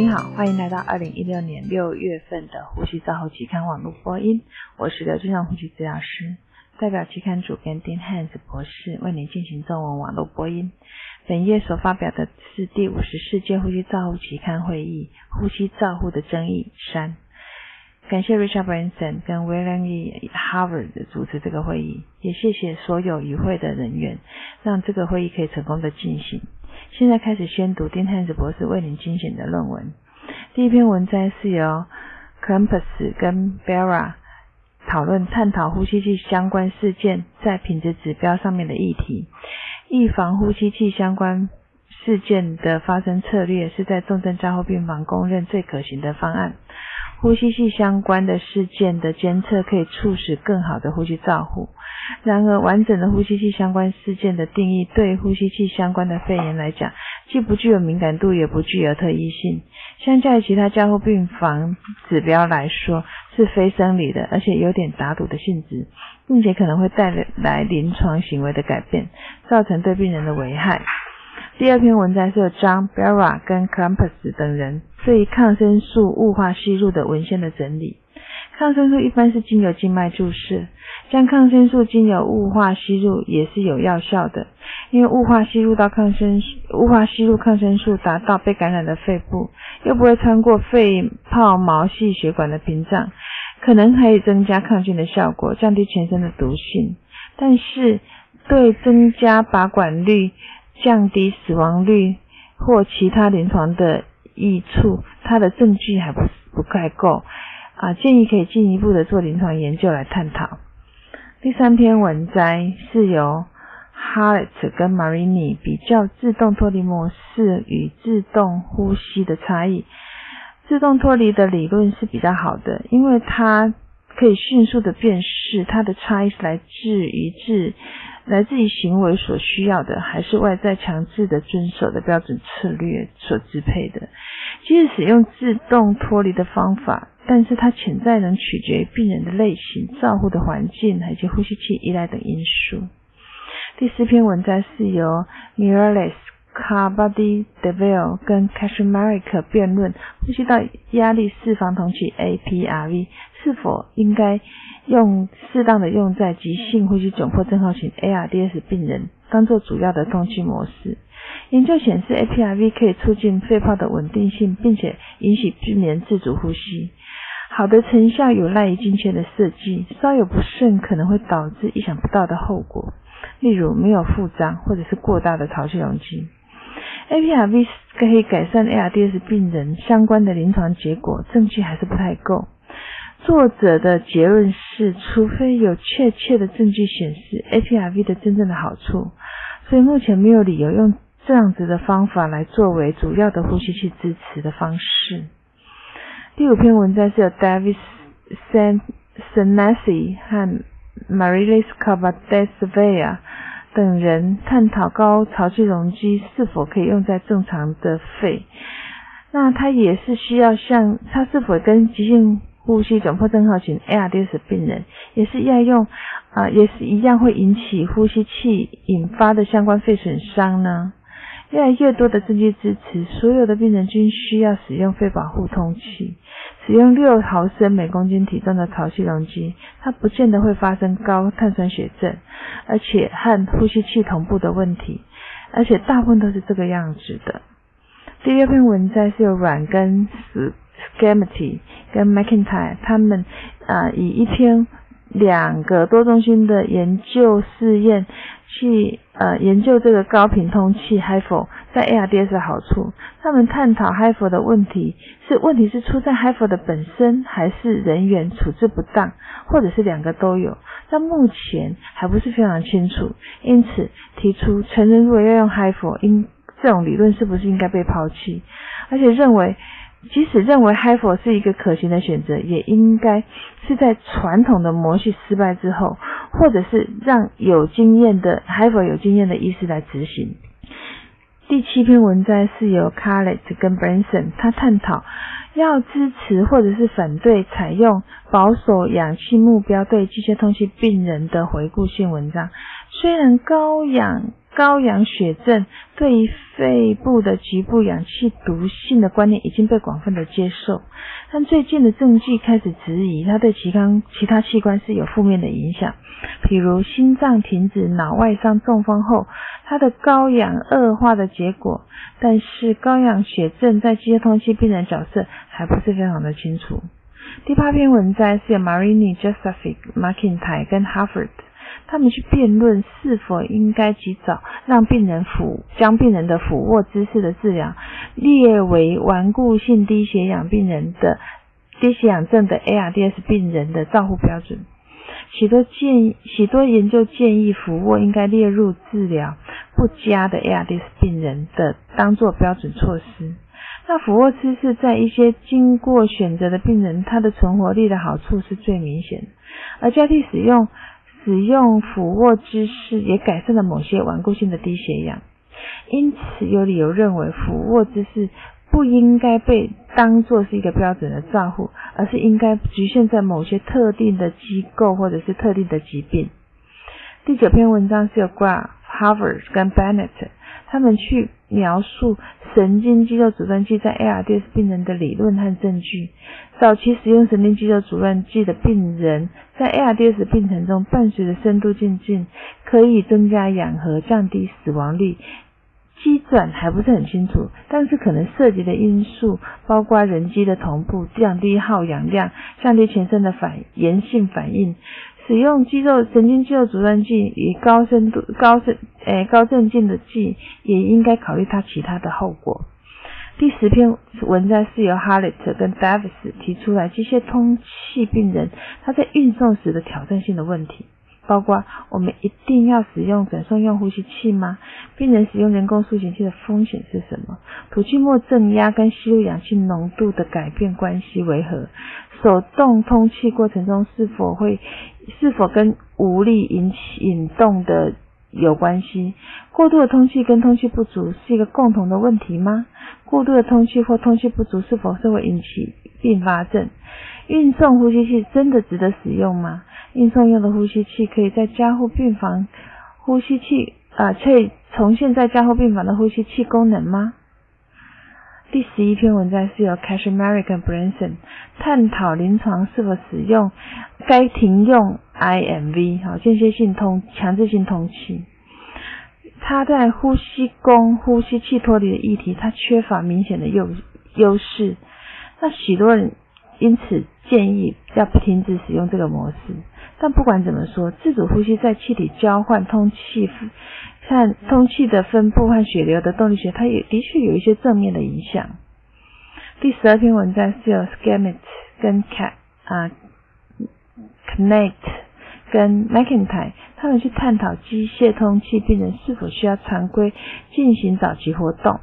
您好，欢迎来到二零一六年六月份的呼吸照护期刊网络播音。我是刘志祥呼吸治疗师，代表期刊主编丁汉斯博士为您进行中文网络播音。本页所发表的是第五十四届呼吸照护期刊会议呼吸照护的争议三。感谢 Richard Branson 跟 William E. Harvard 主持这个会议，也谢谢所有与会的人员，让这个会议可以成功的进行。现在开始宣读丁汉斯博士为您精选的论文。第一篇文章是由 Campus 跟 Bera 讨论探讨呼吸器相关事件在品质指标上面的议题。预防呼吸器相关事件的发生策略是在重症加护病房公认最可行的方案。呼吸器相关的事件的监测可以促使更好的呼吸照护。然而，完整的呼吸器相关事件的定义对呼吸器相关的肺炎来讲，既不具有敏感度，也不具有特异性。相较于其他加护病房指标来说，是非生理的，而且有点打赌的性质，并且可能会带来临床行为的改变，造成对病人的危害。第二篇文章是由张 Bera 跟 Campus 等人对抗生素雾化吸入的文献的整理。抗生素一般是经由静脉注射。将抗生素经由雾化吸入也是有药效的，因为雾化吸入到抗生雾化吸入抗生素达到被感染的肺部，又不会穿过肺泡毛细血管的屏障，可能可以增加抗菌的效果，降低全身的毒性。但是对增加拔管率、降低死亡率或其他临床的益处，它的证据还不不太够啊，建议可以进一步的做临床研究来探讨。第三篇文摘是由 Hallett 跟 Marini 比较自动脱离模式与自动呼吸的差异。自动脱离的理论是比较好的，因为它可以迅速的辨识它的差异是来自于自来自于行为所需要的，还是外在强制的遵守的标准策略所支配的。即使使用自动脱离的方法。但是它潜在能取决于病人的类型、照护的环境以及呼吸器依赖等因素。第四篇文章是由 Miralles、Carbody、Devil 跟 c a s h m a r i k 辩论呼吸道压力释放通气 APRV 是否应该用适当的用在急性呼吸窘迫症候群 ARDS 病人，当做主要的通气模式。研究显示，APRV 可以促进肺泡的稳定性，并且引起病人自主呼吸。好的成效有赖于精确的设计，稍有不慎可能会导致意想不到的后果，例如没有腹张或者是过大的潮气容积。APRV 可以改善 ARDS 病人相关的临床结果，证据还是不太够。作者的结论是，除非有确切的证据显示 APRV 的真正的好处，所以目前没有理由用这样子的方法来作为主要的呼吸器支持的方式。第五篇文章是由 David San Sanasi 和 Marilis c a v a d e s v a 等人探讨高潮气容积是否可以用在正常的肺。那它也是需要像它是否跟急性呼吸窘迫症候群 ARDS 病人也是要用啊，也是一样会引起呼吸器引发的相关肺损伤呢？越来越多的证据支持，所有的病人均需要使用肺保护通气。使用六毫升每公斤体重的潮气容积，它不见得会发生高碳酸血症，而且和呼吸器同步的问题，而且大部分都是这个样子的。第二篇文章是由软根 Scamity 跟 McIntyre 他们啊以一篇两个多中心的研究试验。去呃研究这个高频通气 HIFO 在 ARDS 的好处。他们探讨 HIFO 的问题是问题是出在 HIFO 的本身，还是人员处置不当，或者是两个都有。但目前还不是非常清楚，因此提出成人如果要用 HIFO，应这种理论是不是应该被抛弃？而且认为。即使认为 HIFO 是一个可行的选择，也应该是在传统的模式失败之后，或者是让有经验的 HIFO 有经验的医师来执行。第七篇文章是由 c a r l e t t 跟 Branson 他探讨要支持或者是反对采用保守氧气目标对机械通气病人的回顾性文章。虽然高氧高氧血症对于肺部的局部氧气毒性的观念已经被广泛的接受，但最近的证据开始质疑它对其他其他器官是有负面的影响，譬如心脏停止脑外伤中风后，它的高氧恶化的结果。但是高氧血症在接通气病人角色还不是非常的清楚。第八篇文摘是由 Marini、Josephic、McIntyre 跟 Harvard。他们去辩论是否应该及早让病人俯将病人的俯卧姿势的治疗列为顽固性低血氧病人的低血氧症的 ARDS 病人的照护标准。许多建许多研究建议俯卧应该列入治疗不佳的 ARDS 病人的当做标准措施。那俯卧姿势在一些经过选择的病人，他的存活率的好处是最明显，而交替使用。使用俯卧姿势也改善了某些顽固性的低血氧，因此有理由认为俯卧姿势不应该被当作是一个标准的照护，而是应该局限在某些特定的机构或者是特定的疾病。第九篇文章是由 Graf、Harvard 跟 Bennett 他们去描述神经肌肉阻断剂在 ARDS 病人的理论和证据。早期使用神经肌肉阻断剂的病人，在 ARDS 病程中伴随着深度渐进，可以增加氧合，降低死亡率。机转还不是很清楚，但是可能涉及的因素包括人机的同步，降低耗氧量，降低全身的反炎性反应。使用肌肉神经肌肉阻断剂与高深度、高深诶高镇静的剂，也应该考虑它其他的后果。第十篇文章是由哈雷特跟 Davis 提出来机械通气病人他在运送时的挑战性的问题，包括我们一定要使用转送用呼吸器吗？病人使用人工塑形器的风险是什么？吐气末正压跟吸入氧气浓度的改变关系为何？手动通气过程中是否会是否跟无力引起引动的有关系？过度的通气跟通气不足是一个共同的问题吗？过度的通气或通气不足是否是会引起并发症？运送呼吸器真的值得使用吗？运送用的呼吸器可以在加护病房呼吸器啊，可以重现在加护病房的呼吸器功能吗？第十一篇文章是由 Cash American Branson 探讨临床是否使用该停用 IMV 好间歇性通强制性通气。他在呼吸功、呼吸器脱离的议题，他缺乏明显的优优势。那许多人因此建议要不停止使用这个模式。但不管怎么说，自主呼吸在气体交换、通气、看通气的分布和血流的动力学，它也的确有一些正面的影响。第十二篇文章是由 Scamet 跟 Cat 啊 Connect 跟 McIntyre。他们去探讨机械通气病人是否需要常规进行早期活动。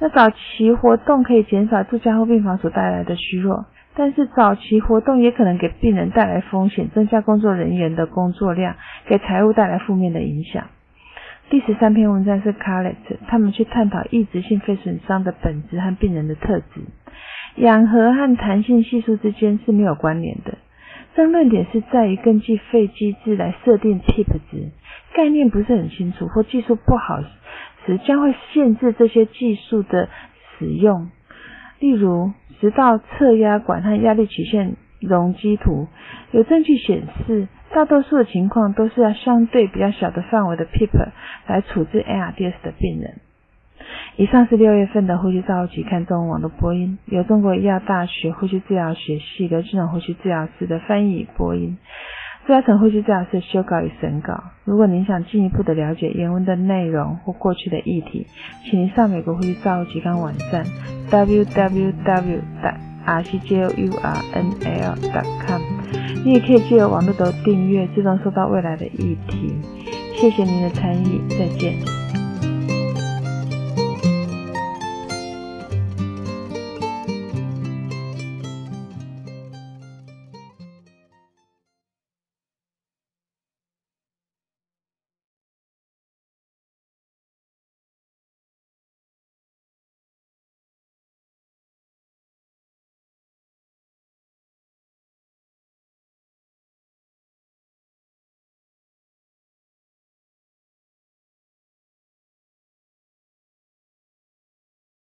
那早期活动可以减少住加护病房所带来的虚弱，但是早期活动也可能给病人带来风险，增加工作人员的工作量，给财务带来负面的影响。第十三篇文章是 Carlet，他们去探讨抑制性肺损伤的本质和病人的特质。氧合和弹性系数之间是没有关联的。争论点是在于根据肺机制来设定 PEEP 值，概念不是很清楚或技术不好时，将会限制这些技术的使用。例如，食道侧压管和压力曲线容积图，有证据显示，大多数的情况都是要相对比较小的范围的 PEEP 来处置 ARDS 的病人。以上是六月份的呼吸照护期刊中文网的播音，由中国医药大学呼吸治疗学系刘金荣呼吸治疗师的翻译播音，朱嘉诚呼吸治疗师修稿与审稿。如果您想进一步的了解原文的内容或过去的议题，请您上美国呼吸照护期刊网站 www.rcjournal.com。你也可以借由网络的订阅，自动收到未来的议题。谢谢您的参与，再见。